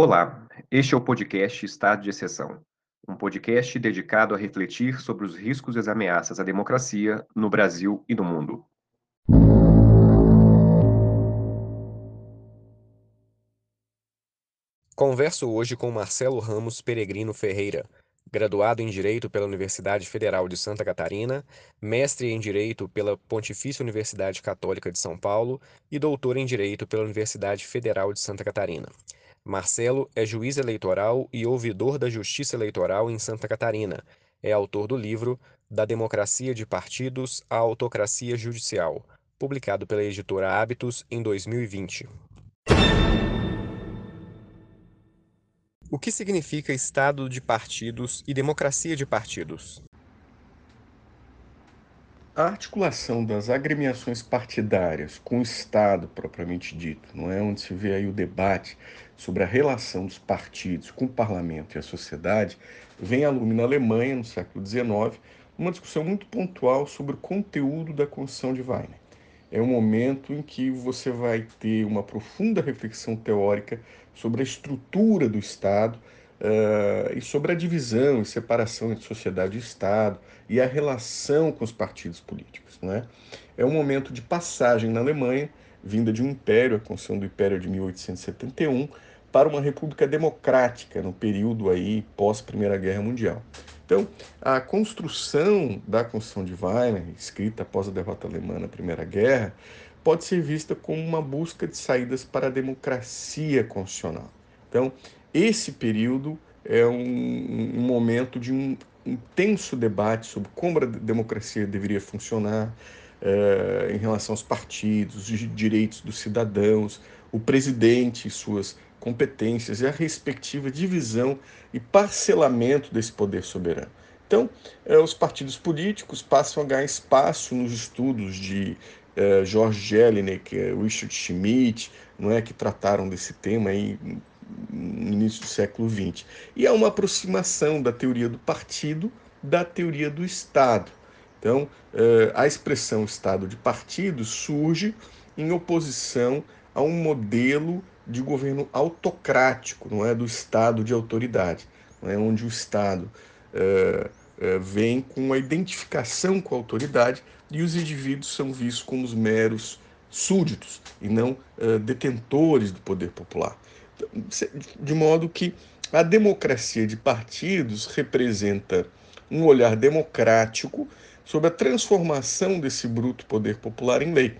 Olá, este é o podcast Estado de Exceção, um podcast dedicado a refletir sobre os riscos e as ameaças à democracia no Brasil e no mundo. Converso hoje com Marcelo Ramos Peregrino Ferreira, graduado em Direito pela Universidade Federal de Santa Catarina, mestre em Direito pela Pontifícia Universidade Católica de São Paulo e doutor em Direito pela Universidade Federal de Santa Catarina. Marcelo é juiz eleitoral e ouvidor da Justiça Eleitoral em Santa Catarina. É autor do livro Da Democracia de Partidos à Autocracia Judicial, publicado pela editora Hábitos em 2020. O que significa Estado de partidos e democracia de partidos? A articulação das agremiações partidárias com o Estado propriamente dito, não é? Onde se vê aí o debate sobre a relação dos partidos com o parlamento e a sociedade, vem a lume na Alemanha no século XIX uma discussão muito pontual sobre o conteúdo da Constituição de Weimar. É um momento em que você vai ter uma profunda reflexão teórica sobre a estrutura do Estado uh, e sobre a divisão e separação entre sociedade e Estado e a relação com os partidos políticos. Não é? um momento de passagem na Alemanha, vinda de um império, a Constituição do Império de 1871, para uma república democrática no período aí pós Primeira Guerra Mundial. Então, a construção da Constituição de Weimar, escrita após a derrota alemã na Primeira Guerra, pode ser vista como uma busca de saídas para a democracia constitucional. Então, esse período é um, um momento de um intenso debate sobre como a democracia deveria funcionar eh, em relação aos partidos, os direitos dos cidadãos, o presidente e suas competências e a respectiva divisão e parcelamento desse poder soberano. Então, eh, os partidos políticos passam a ganhar espaço nos estudos de eh, George Jelinek, eh, Richard Schmidt, não é, que trataram desse tema aí início do século XX. E há uma aproximação da teoria do partido da teoria do Estado. Então, a expressão Estado de partido surge em oposição a um modelo de governo autocrático, não é do Estado de autoridade, não é onde o Estado é, é, vem com a identificação com a autoridade e os indivíduos são vistos como os meros súditos e não é, detentores do poder popular. De modo que a democracia de partidos representa um olhar democrático sobre a transformação desse bruto poder popular em lei,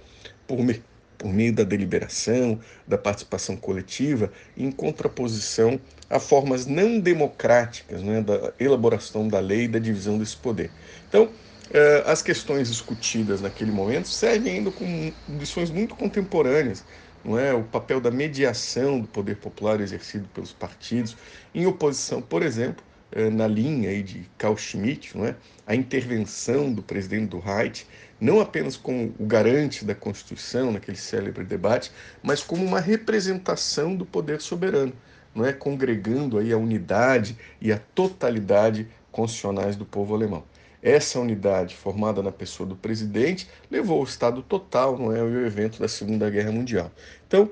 por meio por meio da deliberação, da participação coletiva, em contraposição a formas não democráticas né, da elaboração da lei e da divisão desse poder. Então, eh, as questões discutidas naquele momento servem ainda com lições muito contemporâneas, não é? O papel da mediação do poder popular exercido pelos partidos, em oposição, por exemplo, eh, na linha aí de Carl Schmitt, não é? a intervenção do presidente do Reich, não apenas como o garante da Constituição, naquele célebre debate, mas como uma representação do poder soberano, não é congregando aí a unidade e a totalidade constitucionais do povo alemão. Essa unidade, formada na pessoa do presidente, levou ao Estado total, não é, o evento da Segunda Guerra Mundial. Então,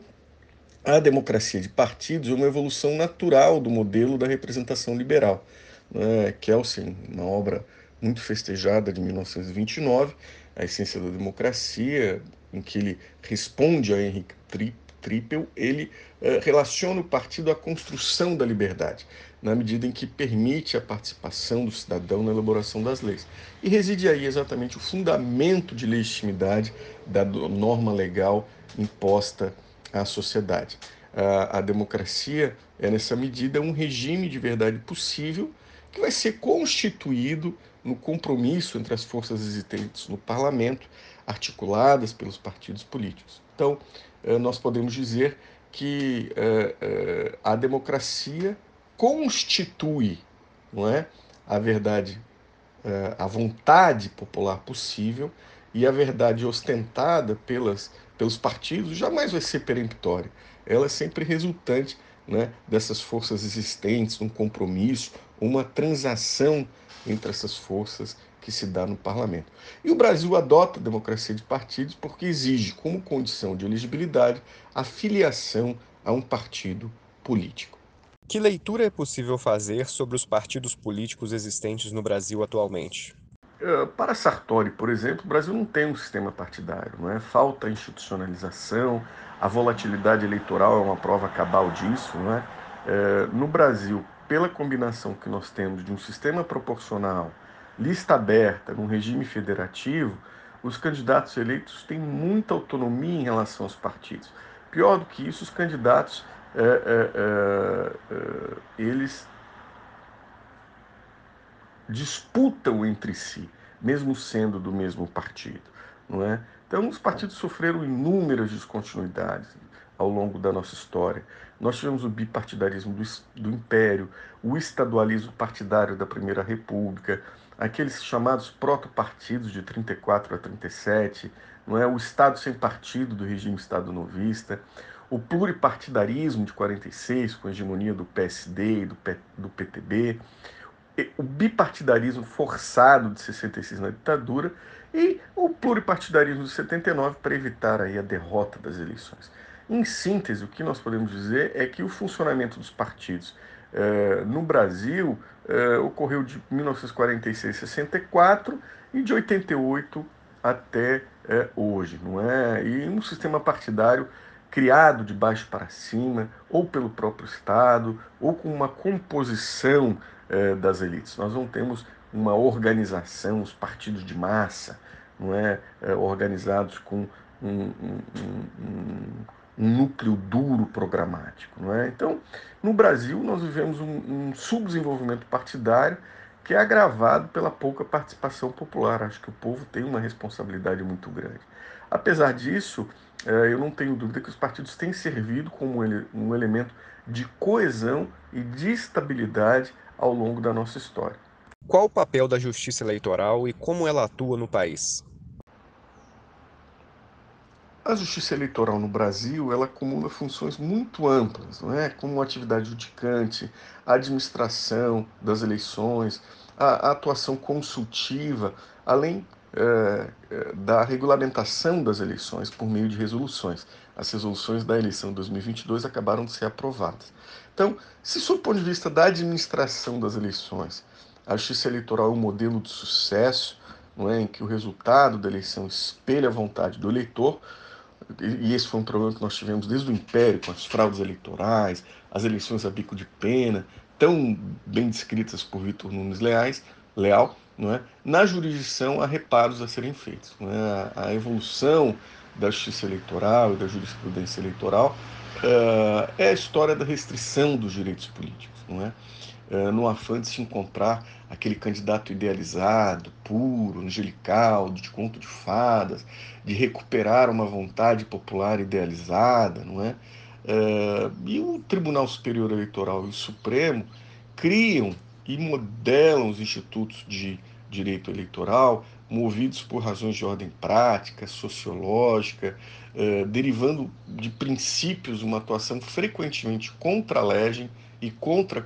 a democracia de partidos é uma evolução natural do modelo da representação liberal. Né? Kelsen, uma obra muito festejada de 1929, A Essência da Democracia, em que ele responde a Henrique Trippel, ele eh, relaciona o partido à construção da liberdade, na medida em que permite a participação do cidadão na elaboração das leis. E reside aí exatamente o fundamento de legitimidade da norma legal imposta à sociedade. A, a democracia é, nessa medida, um regime de verdade possível que vai ser constituído no compromisso entre as forças existentes no parlamento, articuladas pelos partidos políticos. Então, eh, nós podemos dizer que eh, eh, a democracia constitui, não é, a verdade, a vontade popular possível e a verdade ostentada pelas, pelos partidos jamais vai ser peremptória. Ela é sempre resultante né, dessas forças existentes, um compromisso, uma transação entre essas forças que se dá no parlamento. E o Brasil adota a democracia de partidos porque exige, como condição de elegibilidade, a filiação a um partido político. Que leitura é possível fazer sobre os partidos políticos existentes no Brasil atualmente? Uh, para Sartori, por exemplo, o Brasil não tem um sistema partidário, não é? Falta institucionalização, a volatilidade eleitoral é uma prova cabal disso, não é? Uh, no Brasil, pela combinação que nós temos de um sistema proporcional, lista aberta, num regime federativo, os candidatos eleitos têm muita autonomia em relação aos partidos. Pior do que isso, os candidatos, eles disputam entre si, mesmo sendo do mesmo partido, não é? Então, os partidos sofreram inúmeras descontinuidades ao longo da nossa história. Nós tivemos o bipartidarismo do, do Império, o estadualismo partidário da Primeira República, aqueles chamados proto-partidos de 34 a 37, não é? o Estado sem partido do regime Estado novista, o pluripartidarismo de 46, com a hegemonia do PSD e do, P, do PTB, o bipartidarismo forçado de 66 na ditadura e o pluripartidarismo de 79 para evitar aí a derrota das eleições. Em síntese, o que nós podemos dizer é que o funcionamento dos partidos eh, no Brasil eh, ocorreu de 1946 a 64 e de 88 até eh, hoje, não é? E um sistema partidário criado de baixo para cima, ou pelo próprio Estado, ou com uma composição eh, das elites. Nós não temos uma organização, os partidos de massa, não é, eh, organizados com um, um, um, um, núcleo duro programático, não é? Então, no Brasil nós vivemos um, subdesenvolvimento partidário que é agravado pela pouca participação popular. Acho que o povo tem uma responsabilidade muito grande. Apesar disso, eh, eu não tenho dúvida que os partidos têm servido como um elemento de coesão e de estabilidade ao longo da nossa história. Qual o papel da justiça eleitoral e como ela atua no país? A justiça eleitoral no Brasil ela acumula funções muito amplas, não é? como atividade judicante, a administração das eleições, a, a atuação consultiva, além é, é, da regulamentação das eleições por meio de resoluções. As resoluções da eleição de 2022 acabaram de ser aprovadas. Então, se sob o ponto de vista da administração das eleições, a justiça eleitoral é um modelo de sucesso, não é, em que o resultado da eleição espelha a vontade do eleitor, e esse foi um problema que nós tivemos desde o Império, com as fraudes eleitorais, as eleições a bico de pena, tão bem descritas por Vitor Nunes Leais, Leal, não é? Na jurisdição há reparos a serem feitos. Não é? A evolução da justiça eleitoral e da jurisprudência eleitoral uh, é a história da restrição dos direitos políticos, não é? Uh, no afã de se encontrar aquele candidato idealizado, puro, angelical, de conto de fadas, de recuperar uma vontade popular idealizada, não é? Uh, e o Tribunal Superior Eleitoral e o Supremo criam e modelam os institutos de direito eleitoral, movidos por razões de ordem prática, sociológica, eh, derivando de princípios uma atuação frequentemente contra a legem e contra a,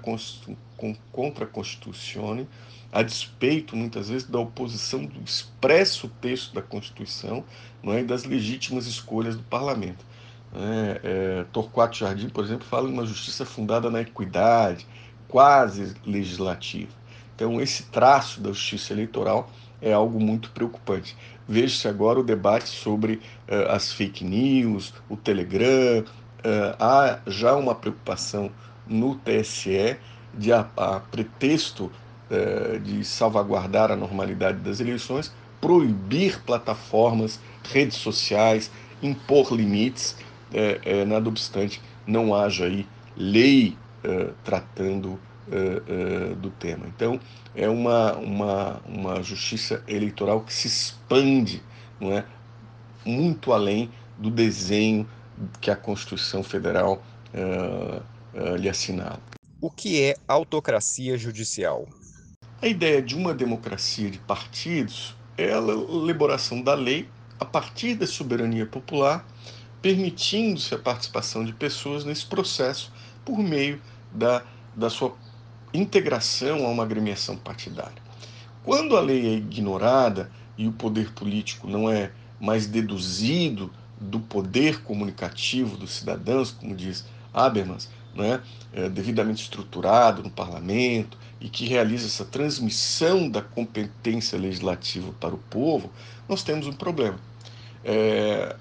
contra a Constituição, a despeito, muitas vezes, da oposição do expresso texto da Constituição não é, e das legítimas escolhas do parlamento. É, é, Torquato Jardim, por exemplo, fala em uma justiça fundada na equidade, quase legislativa. Então, esse traço da justiça eleitoral é algo muito preocupante. Veja-se agora o debate sobre uh, as fake news, o Telegram. Uh, há já uma preocupação no TSE de, a, a pretexto uh, de salvaguardar a normalidade das eleições, proibir plataformas, redes sociais, impor limites, nada obstante não haja aí lei uh, tratando uh, do tema. Então, é uma, uma, uma justiça eleitoral que se expande não é, muito além do desenho que a Constituição Federal lhe assinala. O que é autocracia judicial? A ideia de uma democracia de partidos é a elaboração da lei a partir da soberania popular, permitindo-se a participação de pessoas nesse processo por meio da, da sua integração a uma agremiação partidária. Quando a lei é ignorada e o poder político não é mais deduzido do poder comunicativo dos cidadãos, como diz Habermas, né, é, devidamente estruturado no parlamento e que realiza essa transmissão da competência legislativa para o povo, nós temos um problema. É,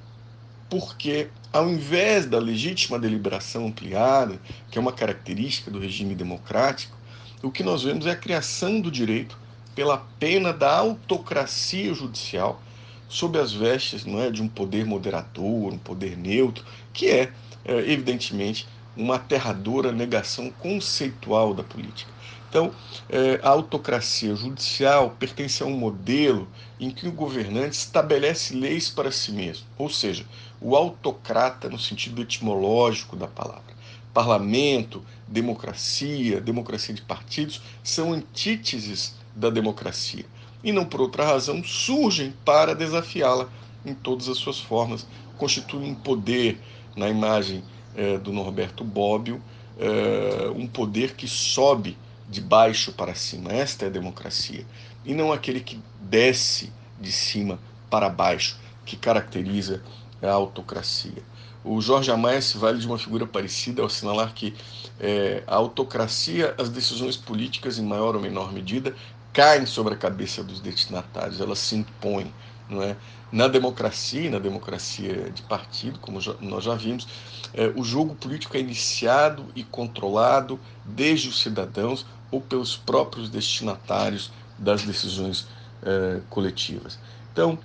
porque, ao invés da legítima deliberação ampliada, que é uma característica do regime democrático, o que nós vemos é a criação do direito pela pena da autocracia judicial sob as vestes não é, de um poder moderador, um poder neutro, que é, é evidentemente uma aterradora negação conceitual da política. Então, é, a autocracia judicial pertence a um modelo em que o governante estabelece leis para si mesmo, ou seja, o autocrata no sentido etimológico da palavra. Parlamento, democracia, democracia de partidos são antíteses da democracia e não por outra razão surgem para desafiá-la em todas as suas formas, constituem um poder na imagem é, do Norberto Bobbio, é, um poder que sobe de baixo para cima. Esta é a democracia. E não aquele que desce de cima para baixo, que caracteriza a autocracia. O Jorge Amaya se vale de uma figura parecida ao assinalar que é, a autocracia, as decisões políticas, em maior ou menor medida, caem sobre a cabeça dos destinatários, elas se impõem. Não é? Na democracia, na democracia de partido, como já, nós já vimos, é, o jogo político é iniciado e controlado desde os cidadãos ou pelos próprios destinatários das decisões é, coletivas. Então,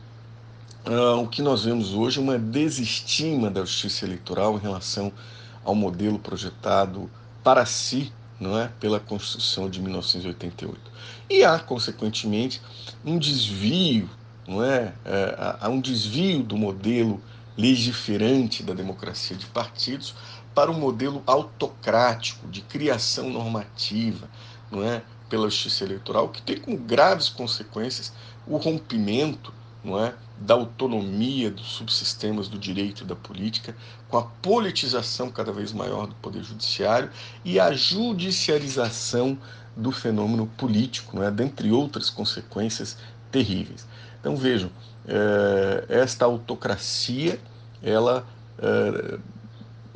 ah, o que nós vemos hoje é uma desestima da justiça eleitoral em relação ao modelo projetado para si não é, pela Constituição de 1988. E há, consequentemente, um desvio, não é, é há um desvio do modelo legiferante da democracia de partidos para um modelo autocrático de criação normativa, não é, pela justiça eleitoral, que tem como graves consequências o rompimento, não é, da autonomia dos subsistemas do direito e da política, com a politização cada vez maior do poder judiciário e a judicialização do fenômeno político, não é, dentre outras consequências terríveis. Então vejam, é, esta autocracia, ela, é,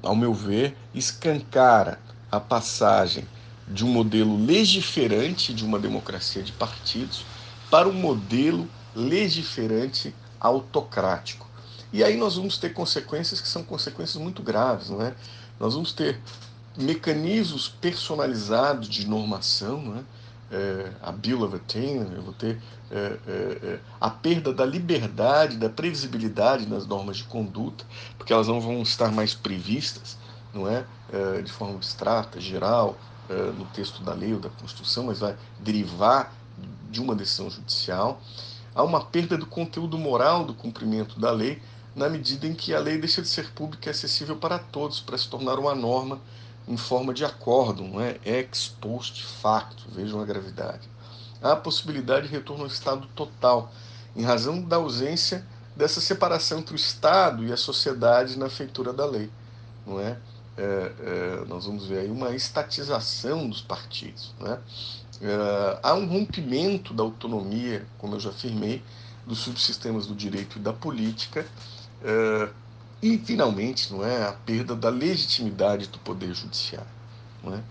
ao meu ver, escancara a passagem de um modelo legiferante de uma democracia de partidos para um modelo legiferante autocrático. E aí nós vamos ter consequências que são consequências muito graves, não é? Nós vamos ter mecanismos personalizados de normação, não é? É, a Bill of Attainder, eu vou ter é, é, é, a perda da liberdade, da previsibilidade nas normas de conduta, porque elas não vão estar mais previstas, não é, é de forma abstrata, geral, é, no texto da lei ou da Constituição, mas vai derivar de uma decisão judicial. Há uma perda do conteúdo moral do cumprimento da lei, na medida em que a lei deixa de ser pública e acessível para todos, para se tornar uma norma em forma de acordo, não é? Ex post facto, vejam a gravidade. Há a possibilidade de retorno ao estado total, em razão da ausência dessa separação entre o Estado e a sociedade na feitura da lei, não é? é, é nós vamos ver aí uma estatização dos partidos, não é? Uh, há um rompimento da autonomia, como eu já afirmei, dos subsistemas do direito e da política, uh, e finalmente, não é, a perda da legitimidade do poder judiciário, não é?